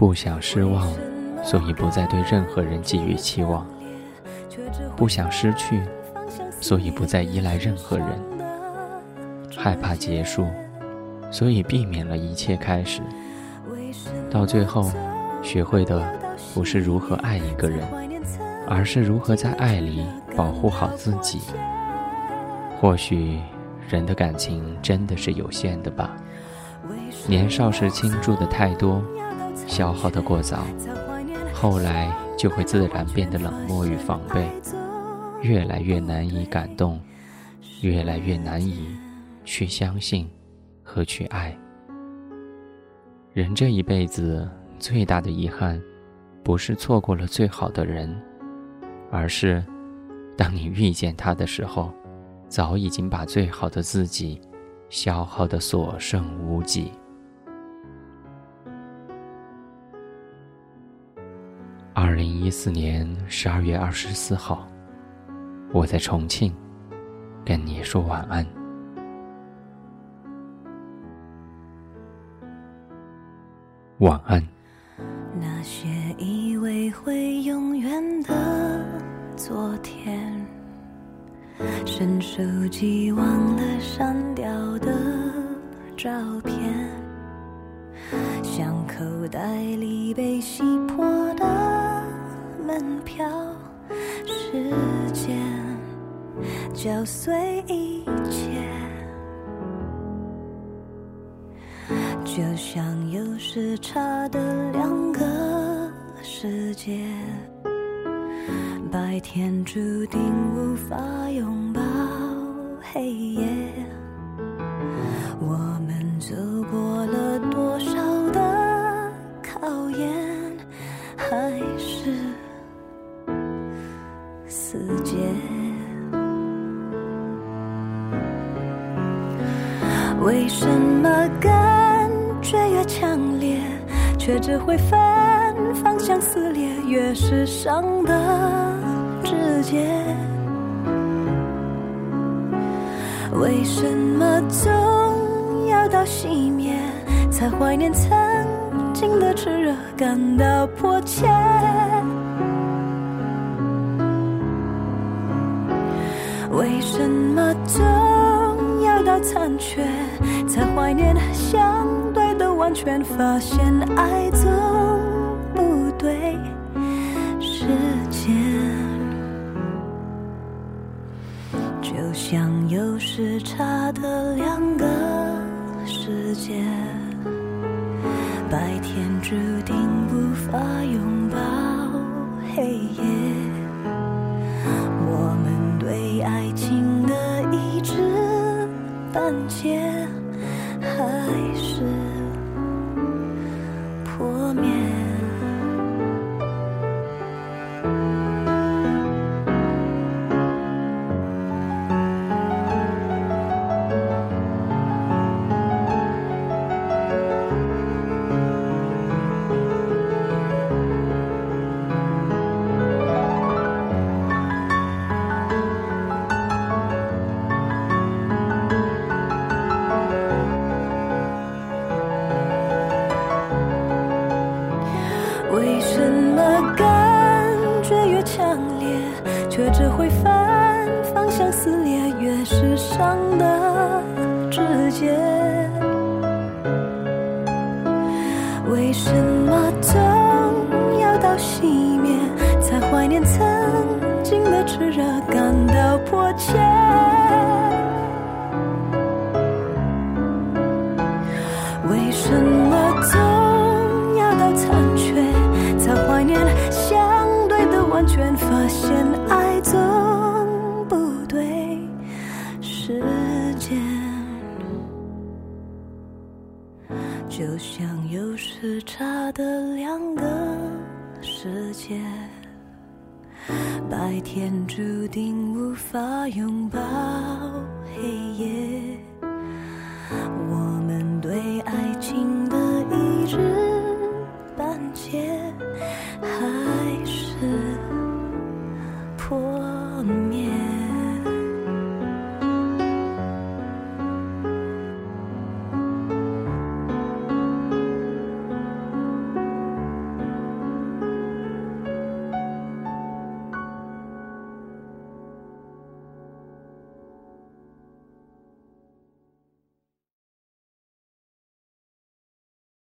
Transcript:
不想失望，所以不再对任何人寄予期望；不想失去，所以不再依赖任何人；害怕结束，所以避免了一切开始。到最后，学会的不是如何爱一个人，而是如何在爱里保护好自己。或许，人的感情真的是有限的吧。年少时倾注的太多，消耗的过早，后来就会自然变得冷漠与防备，越来越难以感动，越来越难以去相信和去爱。人这一辈子最大的遗憾，不是错过了最好的人，而是当你遇见他的时候，早已经把最好的自己消耗的所剩无几。二零一四年十二月二十四号，我在重庆跟你说晚安。晚安。那些以为会永远的昨天，伸手机忘了删掉的照片，像口袋里被洗破。门票，时间搅碎一切，就像有时差的两个世界。白天注定无法拥抱黑夜，我们走过了为什么感觉越强烈，却只会反方向撕裂，越是伤的直接？为什么总要到熄灭，才怀念曾经的炽热，感到迫切？为什么总到残缺，才怀念相对的完全？发现爱总不对时间，就像有时差的两个世界，白天注定无法拥抱黑夜。半截，为什么感觉越强烈，却只会反方向撕裂，越是伤的直接？现爱总不对时间，就像有时差的两个世界，白天注定无法拥抱黑夜。